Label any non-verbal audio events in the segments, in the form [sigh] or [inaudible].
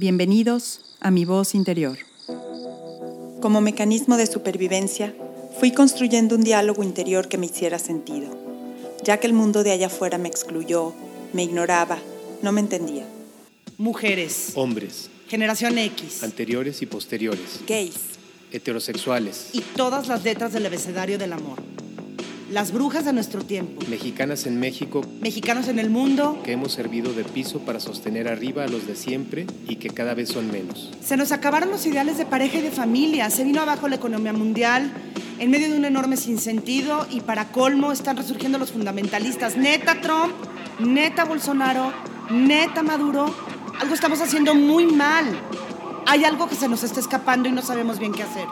Bienvenidos a mi voz interior. Como mecanismo de supervivencia, fui construyendo un diálogo interior que me hiciera sentido, ya que el mundo de allá afuera me excluyó, me ignoraba, no me entendía. Mujeres, hombres, generación X, anteriores y posteriores, Gays, heterosexuales, y todas las letras del abecedario del amor. Las brujas de nuestro tiempo, mexicanas en México mexicanos en el mundo, que hemos servido de piso para sostener arriba a los de siempre y que cada vez son menos. se nos acabaron los ideales de pareja y de familia, se vino abajo la economía mundial, en medio de un enorme sinsentido y para colmo están resurgiendo los fundamentalistas. Neta Trump, neta Bolsonaro, neta Maduro, algo estamos haciendo muy mal. Hay algo que se nos está escapando y no sabemos bien qué hacer.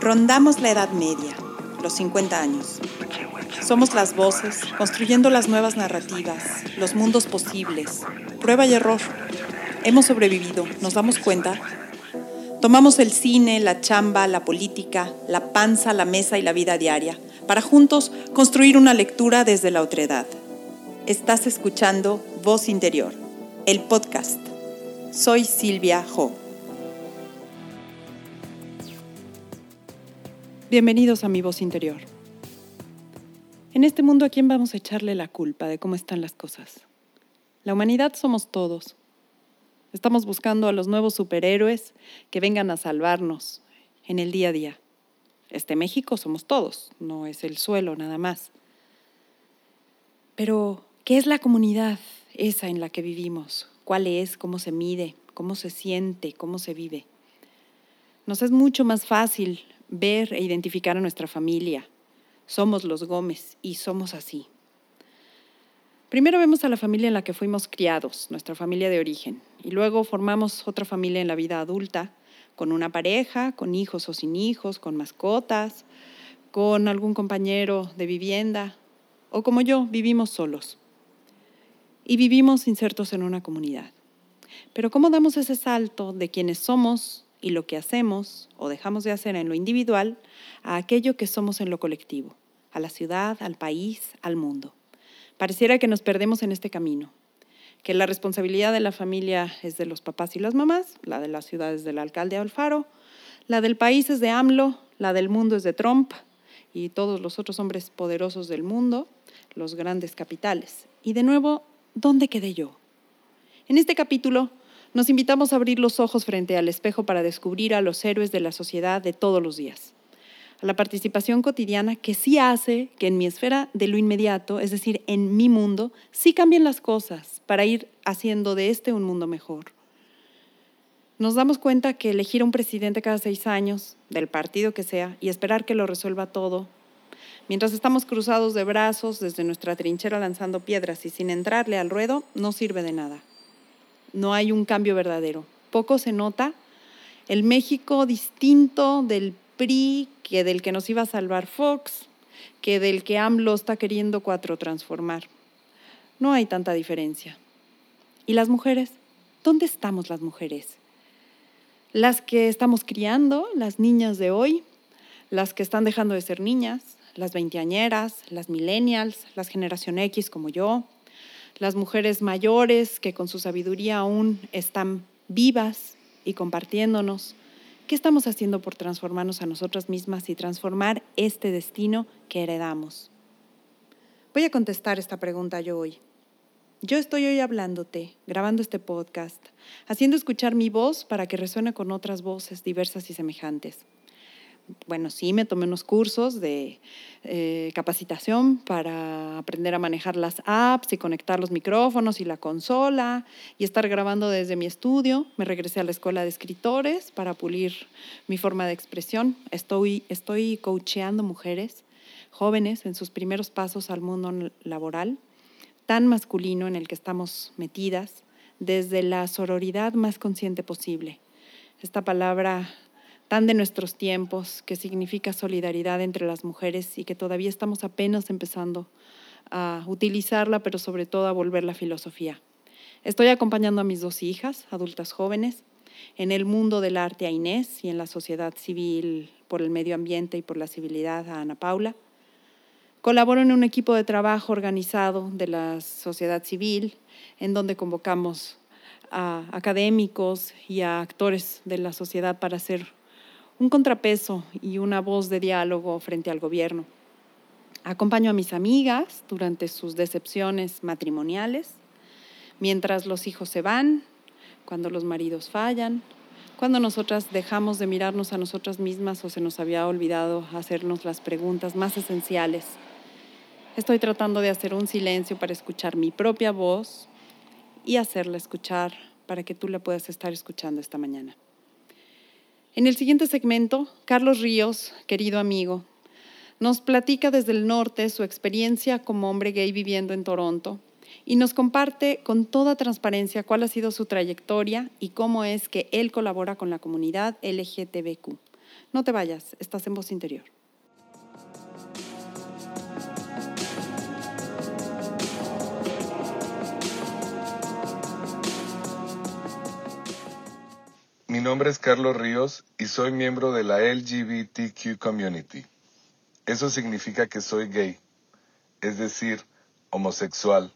Rondamos la edad media, los 50 años. Somos las voces, construyendo las nuevas narrativas, los mundos posibles, prueba y error. Hemos sobrevivido, ¿nos damos cuenta? Tomamos el cine, la chamba, la política, la panza, la mesa y la vida diaria, para juntos construir una lectura desde la otredad. Estás escuchando Voz Interior, el podcast. Soy Silvia Ho. Bienvenidos a mi voz interior. En este mundo, ¿a quién vamos a echarle la culpa de cómo están las cosas? La humanidad somos todos. Estamos buscando a los nuevos superhéroes que vengan a salvarnos en el día a día. Este México somos todos, no es el suelo nada más. Pero, ¿qué es la comunidad esa en la que vivimos? ¿Cuál es? ¿Cómo se mide? ¿Cómo se siente? ¿Cómo se vive? Nos es mucho más fácil ver e identificar a nuestra familia. Somos los Gómez y somos así. Primero vemos a la familia en la que fuimos criados, nuestra familia de origen, y luego formamos otra familia en la vida adulta, con una pareja, con hijos o sin hijos, con mascotas, con algún compañero de vivienda, o como yo, vivimos solos. Y vivimos insertos en una comunidad. Pero ¿cómo damos ese salto de quienes somos y lo que hacemos o dejamos de hacer en lo individual a aquello que somos en lo colectivo, a la ciudad, al país, al mundo? Pareciera que nos perdemos en este camino, que la responsabilidad de la familia es de los papás y las mamás, la de la ciudad es del alcalde Alfaro, la del país es de AMLO, la del mundo es de Trump y todos los otros hombres poderosos del mundo, los grandes capitales. Y de nuevo, ¿dónde quedé yo? En este capítulo nos invitamos a abrir los ojos frente al espejo para descubrir a los héroes de la sociedad de todos los días a la participación cotidiana que sí hace que en mi esfera de lo inmediato, es decir, en mi mundo, sí cambien las cosas para ir haciendo de este un mundo mejor. Nos damos cuenta que elegir a un presidente cada seis años, del partido que sea, y esperar que lo resuelva todo, mientras estamos cruzados de brazos desde nuestra trinchera lanzando piedras y sin entrarle al ruedo, no sirve de nada. No hay un cambio verdadero. Poco se nota el México distinto del PRI, que del que nos iba a salvar Fox, que del que AMLO está queriendo cuatro transformar. No hay tanta diferencia. ¿Y las mujeres? ¿Dónde estamos las mujeres? Las que estamos criando, las niñas de hoy, las que están dejando de ser niñas, las veinteañeras, las millennials, las generación X como yo, las mujeres mayores que con su sabiduría aún están vivas y compartiéndonos, ¿Qué estamos haciendo por transformarnos a nosotras mismas y transformar este destino que heredamos? Voy a contestar esta pregunta yo hoy. Yo estoy hoy hablándote, grabando este podcast, haciendo escuchar mi voz para que resuene con otras voces diversas y semejantes bueno, sí, me tomé unos cursos de eh, capacitación para aprender a manejar las apps y conectar los micrófonos y la consola y estar grabando desde mi estudio. Me regresé a la escuela de escritores para pulir mi forma de expresión. Estoy, estoy coacheando mujeres jóvenes en sus primeros pasos al mundo laboral, tan masculino en el que estamos metidas, desde la sororidad más consciente posible. Esta palabra tan de nuestros tiempos, que significa solidaridad entre las mujeres y que todavía estamos apenas empezando a utilizarla, pero sobre todo a volverla filosofía. Estoy acompañando a mis dos hijas, adultas jóvenes, en el mundo del arte a Inés y en la sociedad civil por el medio ambiente y por la civilidad a Ana Paula. Colaboro en un equipo de trabajo organizado de la sociedad civil, en donde convocamos a académicos y a actores de la sociedad para ser un contrapeso y una voz de diálogo frente al gobierno. Acompaño a mis amigas durante sus decepciones matrimoniales, mientras los hijos se van, cuando los maridos fallan, cuando nosotras dejamos de mirarnos a nosotras mismas o se nos había olvidado hacernos las preguntas más esenciales. Estoy tratando de hacer un silencio para escuchar mi propia voz y hacerla escuchar para que tú la puedas estar escuchando esta mañana. En el siguiente segmento, Carlos Ríos, querido amigo, nos platica desde el norte su experiencia como hombre gay viviendo en Toronto y nos comparte con toda transparencia cuál ha sido su trayectoria y cómo es que él colabora con la comunidad LGTBQ. No te vayas, estás en voz interior. Mi nombre es Carlos Ríos y soy miembro de la LGBTQ Community. Eso significa que soy gay, es decir, homosexual,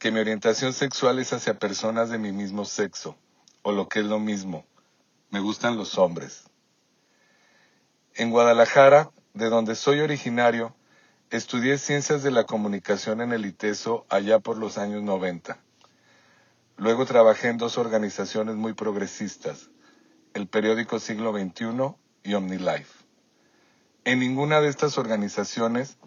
que mi orientación sexual es hacia personas de mi mismo sexo, o lo que es lo mismo, me gustan los hombres. En Guadalajara, de donde soy originario, estudié ciencias de la comunicación en el ITESO allá por los años 90. Luego trabajé en dos organizaciones muy progresistas, el periódico Siglo XXI y OmniLife. En ninguna de estas organizaciones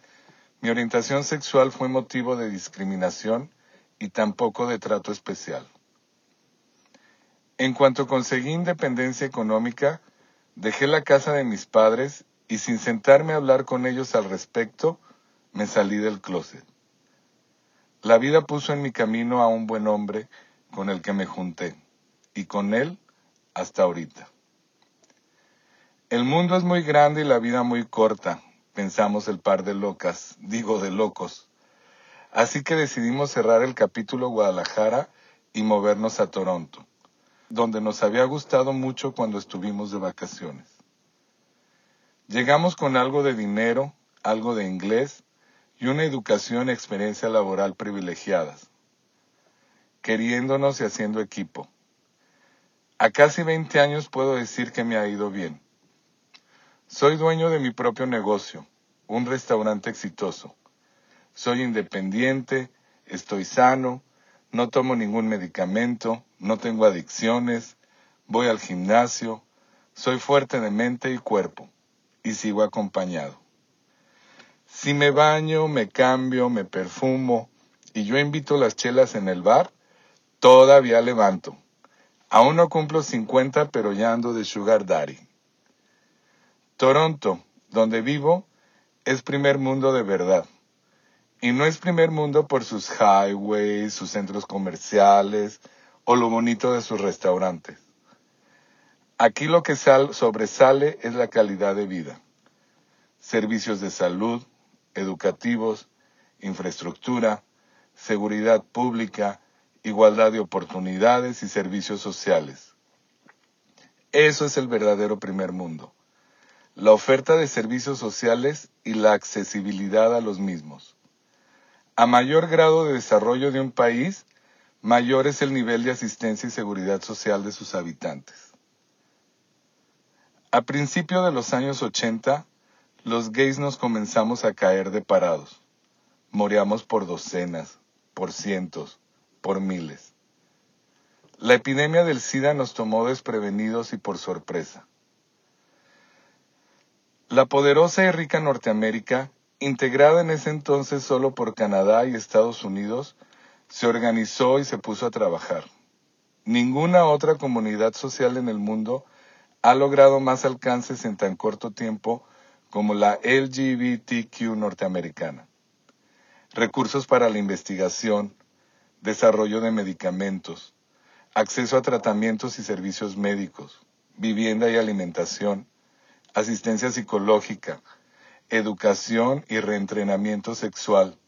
mi orientación sexual fue motivo de discriminación y tampoco de trato especial. En cuanto conseguí independencia económica, dejé la casa de mis padres y sin sentarme a hablar con ellos al respecto, me salí del closet. La vida puso en mi camino a un buen hombre con el que me junté, y con él hasta ahorita. El mundo es muy grande y la vida muy corta, pensamos el par de locas, digo de locos. Así que decidimos cerrar el capítulo Guadalajara y movernos a Toronto, donde nos había gustado mucho cuando estuvimos de vacaciones. Llegamos con algo de dinero, algo de inglés y una educación y experiencia laboral privilegiadas, queriéndonos y haciendo equipo. A casi 20 años puedo decir que me ha ido bien. Soy dueño de mi propio negocio, un restaurante exitoso soy independiente, estoy sano, no tomo ningún medicamento, no tengo adicciones, voy al gimnasio, soy fuerte de mente y cuerpo y sigo acompañado. Si me baño, me cambio, me perfumo y yo invito las chelas en el bar, todavía levanto. Aún no cumplo 50, pero ya ando de Sugar Daddy. Toronto, donde vivo, es primer mundo de verdad. Y no es primer mundo por sus highways, sus centros comerciales o lo bonito de sus restaurantes. Aquí lo que sobresale es la calidad de vida. Servicios de salud, educativos, infraestructura, seguridad pública, igualdad de oportunidades y servicios sociales. Eso es el verdadero primer mundo. La oferta de servicios sociales y la accesibilidad a los mismos. A mayor grado de desarrollo de un país, mayor es el nivel de asistencia y seguridad social de sus habitantes. A principios de los años 80, los gays nos comenzamos a caer de parados. Moríamos por docenas, por cientos, por miles. La epidemia del SIDA nos tomó desprevenidos y por sorpresa. La poderosa y rica Norteamérica integrada en ese entonces solo por Canadá y Estados Unidos, se organizó y se puso a trabajar. Ninguna otra comunidad social en el mundo ha logrado más alcances en tan corto tiempo como la LGBTQ norteamericana. Recursos para la investigación, desarrollo de medicamentos, acceso a tratamientos y servicios médicos, vivienda y alimentación, asistencia psicológica, educación y reentrenamiento sexual,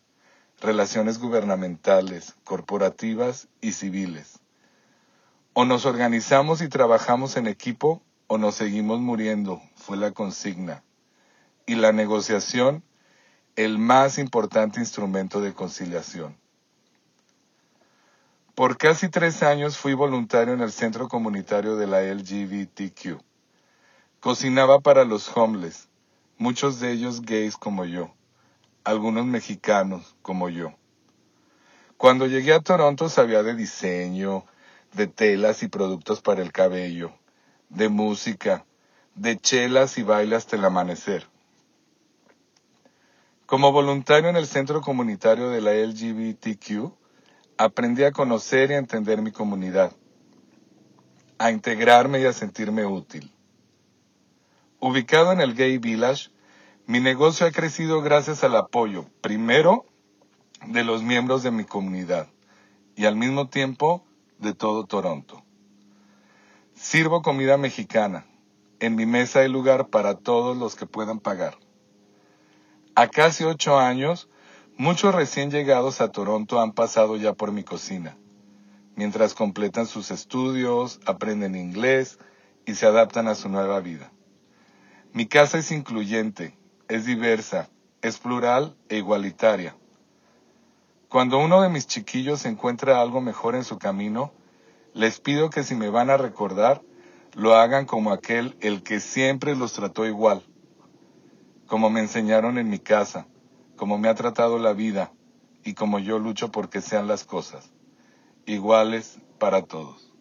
relaciones gubernamentales, corporativas y civiles. O nos organizamos y trabajamos en equipo o nos seguimos muriendo, fue la consigna. Y la negociación, el más importante instrumento de conciliación. Por casi tres años fui voluntario en el centro comunitario de la LGBTQ. Cocinaba para los homeless, muchos de ellos gays como yo, algunos mexicanos como yo. Cuando llegué a Toronto sabía de diseño, de telas y productos para el cabello, de música, de chelas y bailes hasta el amanecer. Como voluntario en el centro comunitario de la LGBTQ, aprendí a conocer y a entender mi comunidad, a integrarme y a sentirme útil. Ubicado en el Gay Village, mi negocio ha crecido gracias al apoyo, primero, de los miembros de mi comunidad y al mismo tiempo de todo Toronto. Sirvo comida mexicana. En mi mesa hay lugar para todos los que puedan pagar. A casi ocho años, Muchos recién llegados a Toronto han pasado ya por mi cocina, mientras completan sus estudios, aprenden inglés y se adaptan a su nueva vida. Mi casa es incluyente, es diversa, es plural e igualitaria. Cuando uno de mis chiquillos encuentra algo mejor en su camino, les pido que si me van a recordar, lo hagan como aquel el que siempre los trató igual, como me enseñaron en mi casa como me ha tratado la vida y como yo lucho porque sean las cosas iguales para todos.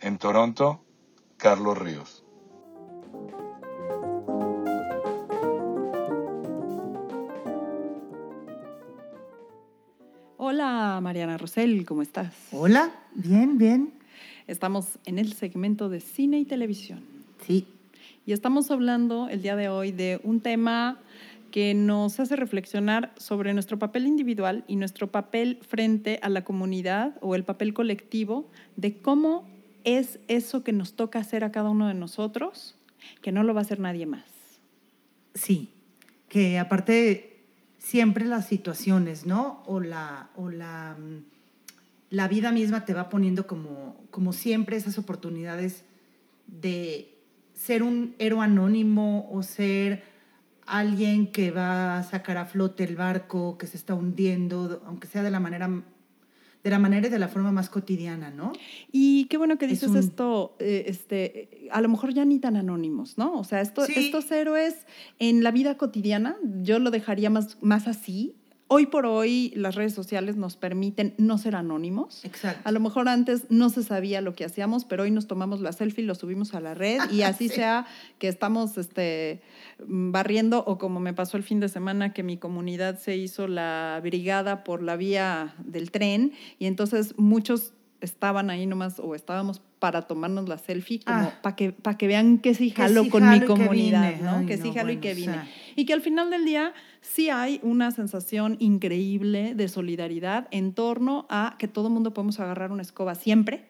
En Toronto, Carlos Ríos. Hola Mariana Rosell, ¿cómo estás? Hola, bien, bien. Estamos en el segmento de cine y televisión. Sí. Y estamos hablando el día de hoy de un tema que nos hace reflexionar sobre nuestro papel individual y nuestro papel frente a la comunidad o el papel colectivo de cómo es eso que nos toca hacer a cada uno de nosotros, que no lo va a hacer nadie más. Sí, que aparte siempre las situaciones, ¿no? O la, o la, mm, la vida misma te va poniendo como, como siempre esas oportunidades de ser un héroe anónimo o ser alguien que va a sacar a flote el barco que se está hundiendo, aunque sea de la manera de la manera y de la forma más cotidiana, ¿no? Y qué bueno que dices esto, eh, este, a lo mejor ya ni tan anónimos, ¿no? O sea, esto, estos héroes en la vida cotidiana, yo lo dejaría más, más así, Hoy por hoy las redes sociales nos permiten no ser anónimos. Exacto. A lo mejor antes no se sabía lo que hacíamos, pero hoy nos tomamos la selfie, lo subimos a la red y [laughs] así sea que estamos este, barriendo o como me pasó el fin de semana que mi comunidad se hizo la brigada por la vía del tren y entonces muchos estaban ahí nomás o estábamos para tomarnos la selfie, como ah. para que, para que vean que sí jalo con mi comunidad, ¿no? que sí jalo y que vine. Y que al final del día sí hay una sensación increíble de solidaridad en torno a que todo mundo podemos agarrar una escoba siempre.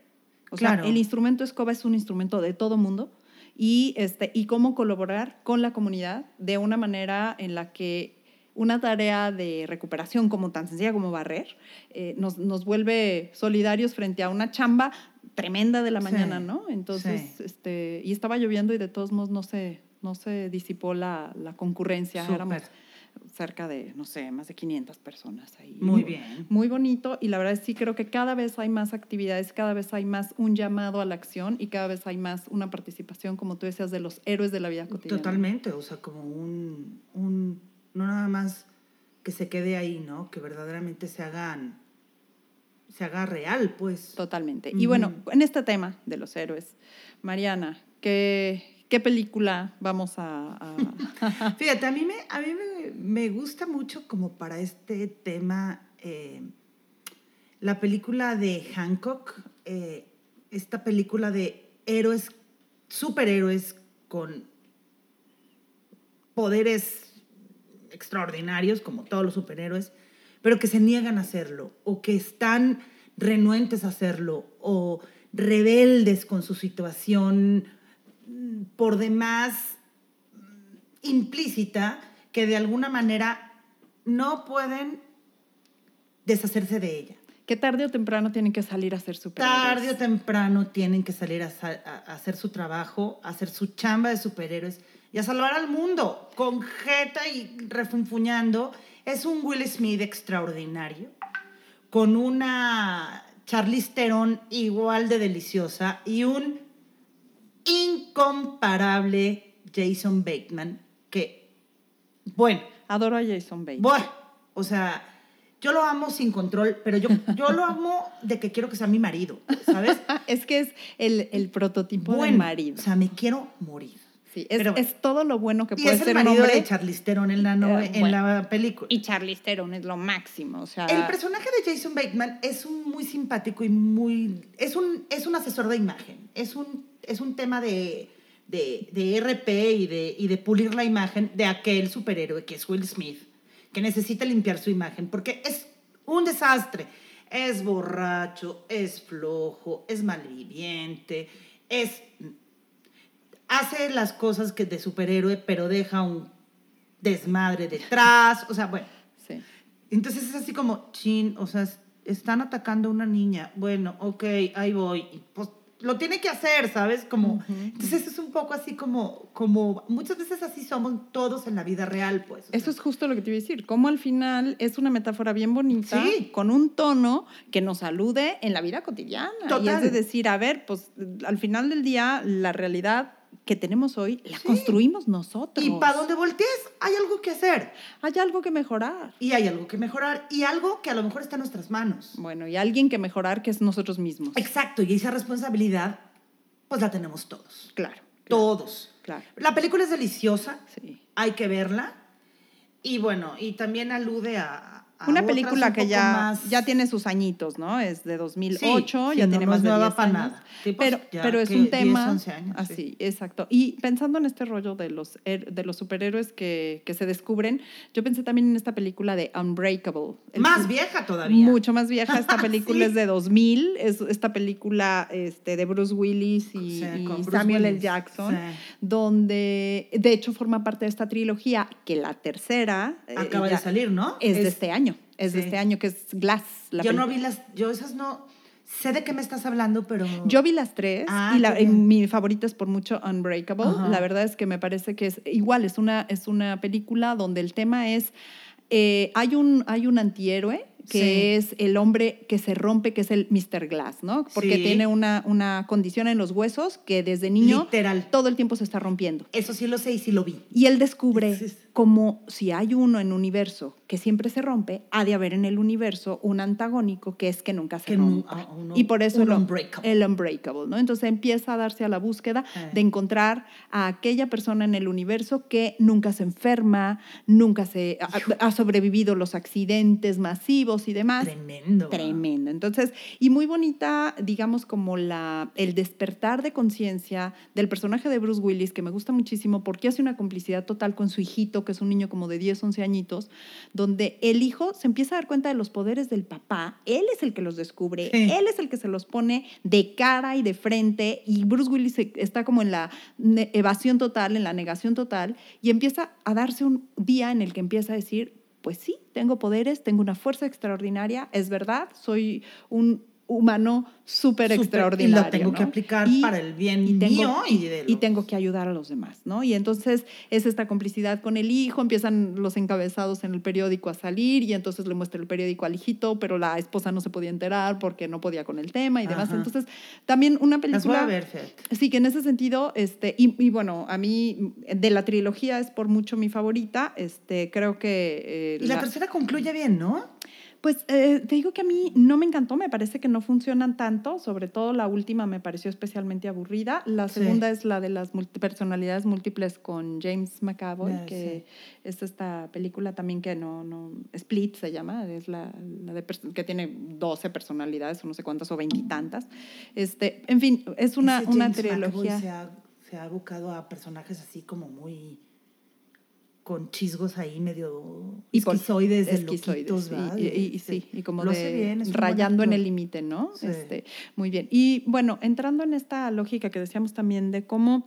O sea, el instrumento escoba es un instrumento de todo mundo y, este, y cómo colaborar con la comunidad de una manera en la que una tarea de recuperación como tan sencilla como barrer eh, nos, nos, vuelve solidarios frente a una chamba tremenda de la mañana, ¿no? Entonces, este, y estaba lloviendo y de todos modos no se, no se disipó la, la concurrencia. Éramos cerca de, no sé, más de 500 personas ahí. Muy bien. Muy bonito y la verdad es sí creo que cada vez hay más actividades, cada vez hay más un llamado a la acción y cada vez hay más una participación, como tú decías, de los héroes de la vida cotidiana. Totalmente, o sea, como un, un no nada más que se quede ahí, ¿no? Que verdaderamente se hagan se haga real, pues. Totalmente. Y bueno, en este tema de los héroes, Mariana, ¿qué, qué película vamos a...? [laughs] Fíjate, a mí, me, a mí me, gusta mucho como para este tema eh, la película de Hancock, eh, esta película de héroes, superhéroes con poderes extraordinarios, como todos los superhéroes, pero que se niegan a hacerlo o que están renuentes a hacerlo o rebeldes con su situación mm, por demás mm, implícita que de alguna manera no pueden deshacerse de ella. Que tarde o temprano tienen que salir a hacer su Tarde o temprano tienen que salir a, hacer su trabajo, a hacer su chamba de superhéroes y a salvar al mundo con jeta y refunfuñando es un Will Smith extraordinario, con una Charlize Theron igual de deliciosa y un incomparable Jason Bateman que, bueno, Adoro a Jason Bateman. bueno, o sea, yo lo amo sin control, pero yo, yo lo amo de que quiero que sea mi marido, ¿sabes? [laughs] es que es el, el prototipo de Bueno, marido. O sea, me quiero morir. Sí, es, pero- es todo lo bueno que Y puede es el ser un marido hombre. de Charlize Theron en la, no- Eh, en bueno. la película. Y Charlize Theron es lo máximo, o sea... El personaje de Jason Bateman es un muy simpático y muy... Es un, es un asesor de imagen. Es un, es un tema de, de, de RP y de, y de pulir la imagen de aquel superhéroe que es Will Smith, que necesita limpiar su imagen porque es un desastre. Es borracho, es flojo, es malviviente, es... Hace las cosas que de superhéroe, pero deja un desmadre detrás. O sea, bueno. Sí. Entonces es así como, chin, o sea, es- están atacando a una niña. Bueno, ok, ahí voy. Y, pues lo tiene que hacer, ¿sabes? Como, entonces es un poco así como, como, muchas veces así somos todos en la vida real, pues. Eso sea. es justo lo que te iba a decir. Como al final es una metáfora bien bonita, Sí. con un tono que nos alude en la vida cotidiana. Y Total. es de decir, a ver, pues al final del día, la realidad que tenemos hoy la Sí. construimos nosotros. Y para donde voltees, hay algo que hacer. Hay algo que mejorar. Y hay algo que mejorar. Y algo que a lo mejor está en nuestras manos. Bueno, y alguien que mejorar que es nosotros mismos. Exacto. Y esa responsabilidad, pues la tenemos todos. Claro. claro, Todos. Claro. La película es deliciosa. Sí. hay que verla. Y bueno, y también alude a... Una película un que ya, más- ya tiene sus añitos, ¿no? Es de 2008, Sí, ya sí, tiene no más es de nueva 10 pa' años. nada. Sí, pues, pero, ya pero es un 10, tema 11 años, sí. así, exacto. Y pensando en este rollo de los, de los superhéroes que, que se descubren, yo pensé también en esta película de Unbreakable. El- Más vieja todavía. Mucho más vieja. Esta [laughs] película Sí. es de 2000. Es esta película este, de Bruce Willis y, y Bruce Samuel L. Jackson, Sí. donde de hecho forma parte de esta trilogía, que la tercera eh, Acaba de ya salir, ¿no? Es, de este año. Es de este año, que es Glass. la yo no vi las... Yo esas no... Sé de qué me estás hablando, pero... Yo vi las tres Ah, y la- mi favorita es por mucho Unbreakable. La verdad es que me parece que es igual, es una, es una película donde el tema es, eh, hay, un, hay un antihéroe que Sí. es el hombre que se rompe, que es el Mr. Glass, ¿no? Porque Sí. tiene una, una condición en los huesos que desde niño Literal. todo el tiempo se está rompiendo. Eso sí lo sé y sí lo vi. Y él descubre Sí, como si hay uno en un universo que siempre se rompe, ha de haber en el universo un antagónico que es que nunca se rompe. ah, y por eso el, unbreakable. el unbreakable, ¿no? Entonces empieza a darse a la búsqueda Eh. de encontrar a aquella persona en el universo que nunca se enferma, nunca se ha, ha sobrevivido los accidentes masivos y demás. Tremendo. Tremendo. Entonces, y muy bonita, digamos, como la, el despertar de conciencia del personaje de Bruce Willis, que me gusta muchísimo porque hace una complicidad total con su hijito, que es un niño como de 10, 11 añitos, donde el hijo se empieza a dar cuenta de los poderes del papá, él es el que los descubre, Sí. él es el que se los pone de cara y de frente, y Bruce Willis está como en la evasión total, en la negación total, y empieza a darse un día en el que empieza a decir, pues sí, tengo poderes, tengo una fuerza extraordinaria, es verdad, soy un humano súper extraordinario. y lo tengo que aplicar para el bien mío y de y tengo que ayudar a los demás, ¿no? Y entonces es esta complicidad con el hijo, empiezan los encabezados en el periódico a salir y entonces le muestra el periódico al hijito, pero la esposa no se podía enterar porque no podía con el tema y demás. Ajá. entonces, también una Las voy película... a ver. Sí, que en ese sentido, este, y, y bueno, a mí de la trilogía es por mucho mi favorita, este, creo que... eh, Y la la- tercera concluye bien, ¿no? Pues eh, te digo que a mí no me encantó, me parece que no funcionan tanto, sobre todo la última me pareció especialmente aburrida. La Sí. segunda es la de las multi- personalidades múltiples con James McAvoy, Ah, que es esta película también que no, no, Split se llama, es la, la de que tiene 12 personalidades o no sé cuántas o veintitantas. Este, en fin, es una, Ese una James trilogía. Se ha, se ha a personajes así como muy con chisgos ahí medio esquizoides, de esquizoides, loquitos, y- ¿verdad? y, y- Este, sí, y como de bien, rayando en el límite, ¿no? Sí. Este, muy bien. Y bueno, entrando en esta lógica que decíamos también de cómo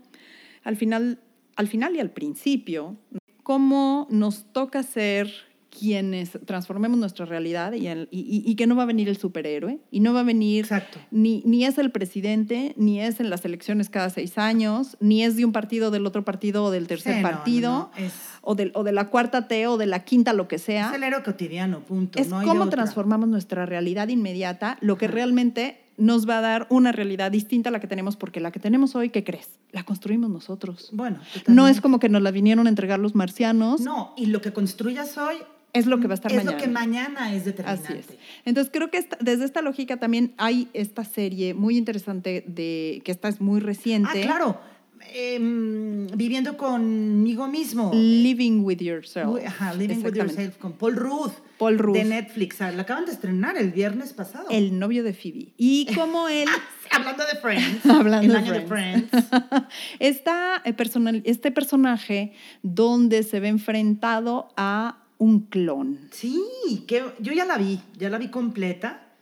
al final, al final y al principio, cómo nos toca ser quienes transformemos nuestra realidad y, el- y- y- y que no va a venir el superhéroe y no va a venir Exacto. ni, ni es el presidente, ni es en las elecciones cada seis años, ni es de un partido del otro partido o del tercer Sí, partido, no, no, es- o, del- o de la cuarta T o de la quinta, lo que sea. Es el héroe cotidiano, punto. Es cómo transformamos nuestra realidad inmediata, lo que Ajá. realmente nos va a dar una realidad distinta a la que tenemos, porque la que tenemos hoy, ¿qué crees? La construimos nosotros. Bueno, No es como que nos la vinieron a entregar los marcianos, No, y lo que construyas hoy es lo que va a estar es mañana. lo que mañana es determinante. Así es. Entonces creo que esta- desde esta lógica también hay esta serie muy interesante de que esta es muy reciente. Ah, claro. Em, viviendo conmigo mismo. Living with yourself. Ajá, Living with. Yourself con Paul Rudd. Paul Rudd. De Netflix. Ah, La acaban de estrenar el viernes pasado. El novio de Phoebe. Y como él [laughs] Hablando de Friends. [laughs] Hablando el de año Friends. de Friends. [laughs] Eh, personal, este personaje donde se ve enfrentado a un clon. Sí, que yo ya la vi, ya la vi completa.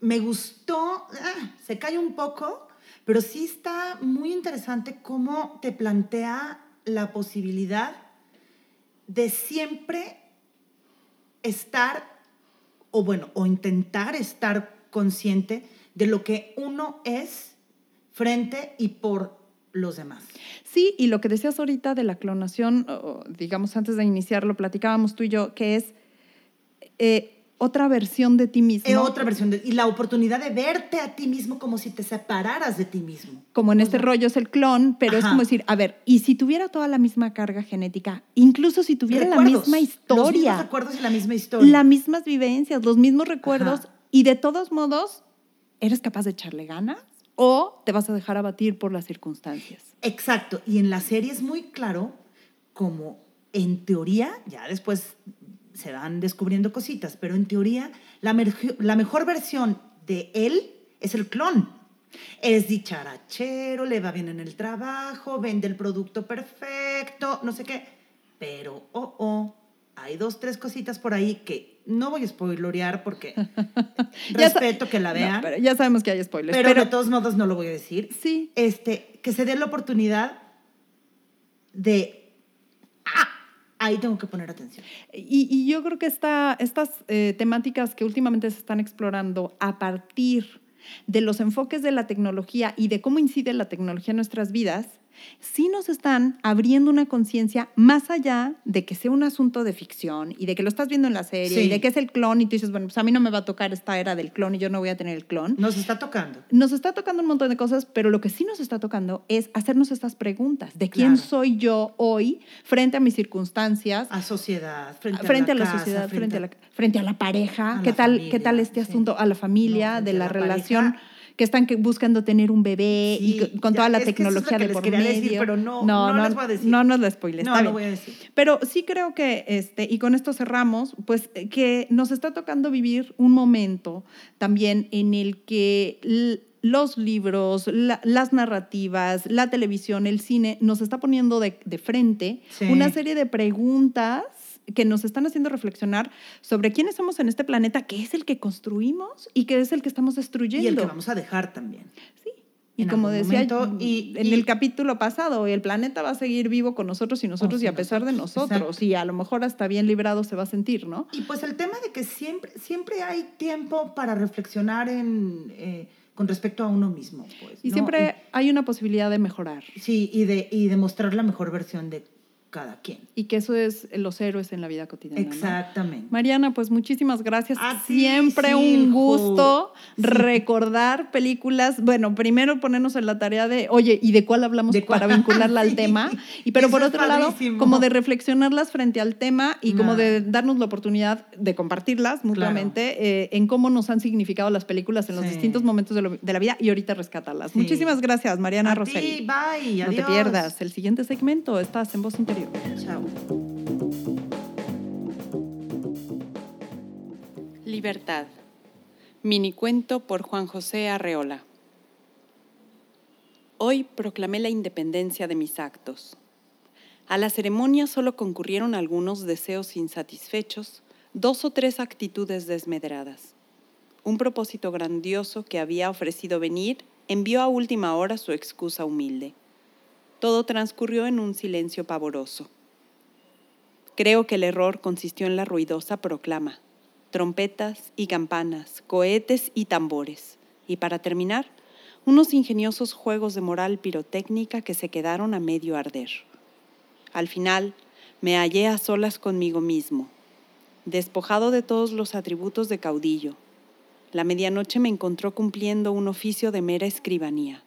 Me gustó, ah, se cae un poco, pero sí está muy interesante cómo te plantea la posibilidad de siempre estar, o bueno, o intentar estar consciente de lo que uno es frente y por los demás. Sí, y lo que decías ahorita de la clonación, digamos antes de iniciarlo, platicábamos tú y yo, que es eh, otra versión de ti mismo. Es otra versión de, y la oportunidad de verte a ti mismo como si te separaras de ti mismo. Como en O este sea, rollo es el clon, pero es como decir, a ver, y si tuviera toda la misma carga genética, incluso si tuviera la misma Los historia, mismos recuerdos y la misma historia. las mismas vivencias, los mismos recuerdos, Ajá. y de todos modos, ¿eres capaz de echarle ganas o te vas a dejar abatir por las circunstancias? Exacto. Y en la serie es muy claro como en teoría, ya después se van descubriendo cositas, pero en teoría la, la mejor versión de él es el clon. Es dicharachero, le va bien en el trabajo, vende el producto perfecto, no sé qué. Pero, oh, oh, hay dos, tres cositas por ahí que no voy a spoilorear porque [laughs] respeto que la No, vean. pero ya sabemos que hay spoilers. pero, Pero, de todos modos no lo voy a decir. sí, Este, que se dé la oportunidad de, ah, ahí tengo que poner atención. Y, y yo creo que esta, estas eh, temáticas que últimamente se están explorando a partir de los enfoques de la tecnología y de cómo incide la tecnología en nuestras vidas, sí nos están abriendo una conciencia más allá de que sea un asunto de ficción y de que lo estás viendo en la serie Sí. y de que es el clon y tú dices, bueno, pues a mí no me va a tocar esta era del clon y yo no voy a tener el clon. Nos está tocando. Nos está tocando un montón de cosas, pero lo que sí nos está tocando es hacernos estas preguntas de quién Claro. soy yo hoy frente a mis circunstancias, A sociedad, frente, frente, a, la casa, sociedad, frente, a la, frente a la pareja, a qué la tal, familia, qué tal este sí. asunto, a la familia, No, de la, la pareja. Que están que- buscando tener un bebé y Sí, co- con ya, toda la es que es tecnología de les por quería medio. decir, pero no, no les voy a decir. No nos la spoiles, No, no voy a decir. Pero sí creo que, este, y con esto cerramos, pues eh, que nos está tocando vivir un momento también en el que los libros, la- las narrativas, la televisión, el cine, nos está poniendo de, de frente Sí. una serie de preguntas que nos están haciendo reflexionar sobre quiénes somos en este planeta, que es el que construimos y que es el que estamos destruyendo. Y el que vamos a dejar también. Sí. Y en como decía momento, y- en y- el capítulo pasado, el planeta va a seguir vivo con nosotros y nosotros y a pesar de nosotros, exacto. Y a lo mejor hasta bien librado se va a sentir, ¿no? Y pues el tema de que siempre, siempre hay tiempo para reflexionar en, eh, con respecto a uno mismo. Pues, Y ¿no? siempre hay una posibilidad de mejorar. Sí, y de, y de mostrar la mejor versión de cada quien. Y que eso es los héroes en la vida cotidiana. ¿no? Exactamente. Mariana, pues muchísimas gracias. Siempre un gusto Sí. recordar películas. Bueno, primero ponernos en la tarea de, oye, ¿y de cuál hablamos ¿De cuál? para vincularla [laughs] Sí. al tema? Y pero Eso por otro lado, como de reflexionarlas frente al tema y como de darnos la oportunidad de compartirlas mutuamente eh, en cómo nos han significado las películas en los distintos momentos de, lo- de la vida y ahorita rescatarlas. Muchísimas gracias, Mariana Rosell. bye, No te pierdas el siguiente segmento. Estás en Voz Interior. Chao. Libertad. Minicuento por Juan José Arreola. Hoy proclamé la independencia de mis actos. A la ceremonia solo concurrieron algunos deseos insatisfechos, dos o tres actitudes desmedradas. Un propósito grandioso que había ofrecido venir envió a última hora su excusa humilde. Todo transcurrió en un silencio pavoroso. Creo que el error consistió en la ruidosa proclama, trompetas y campanas, cohetes y tambores. Y para terminar, unos ingeniosos juegos de moral pirotécnica que se quedaron a medio arder. Al final, me hallé a solas conmigo mismo, despojado de todos los atributos de caudillo. La medianoche me encontró cumpliendo un oficio de mera escribanía.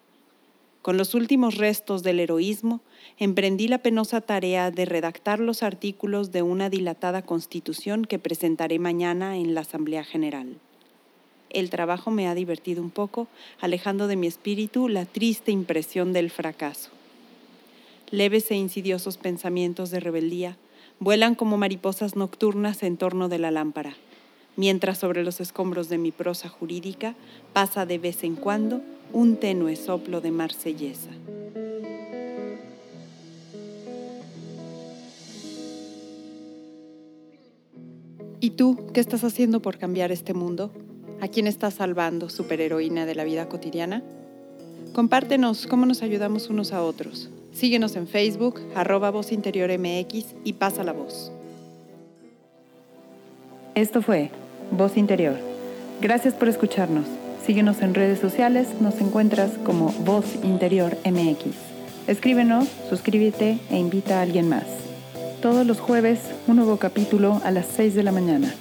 Con los últimos restos del heroísmo, emprendí la penosa tarea de redactar los artículos de una dilatada constitución que presentaré mañana en la Asamblea General. El trabajo me ha divertido un poco, alejando de mi espíritu la triste impresión del fracaso. Leves e insidiosos pensamientos de rebeldía vuelan como mariposas nocturnas en torno de la lámpara, mientras sobre los escombros de mi prosa jurídica pasa de vez en cuando un tenue soplo de marsellesa. ¿Y tú qué estás haciendo por cambiar este mundo? ¿A quién estás salvando, superheroína de la vida cotidiana? Compártenos cómo nos ayudamos unos a otros. Síguenos en Facebook, arroba Voz y pasa la voz. Esto fue Voz Interior. Gracias por escucharnos. Síguenos en redes sociales, nos encuentras como Voz Interior MX. Escríbenos, suscríbete e invita a alguien más. Todos los jueves, un nuevo capítulo a las 6 de la mañana.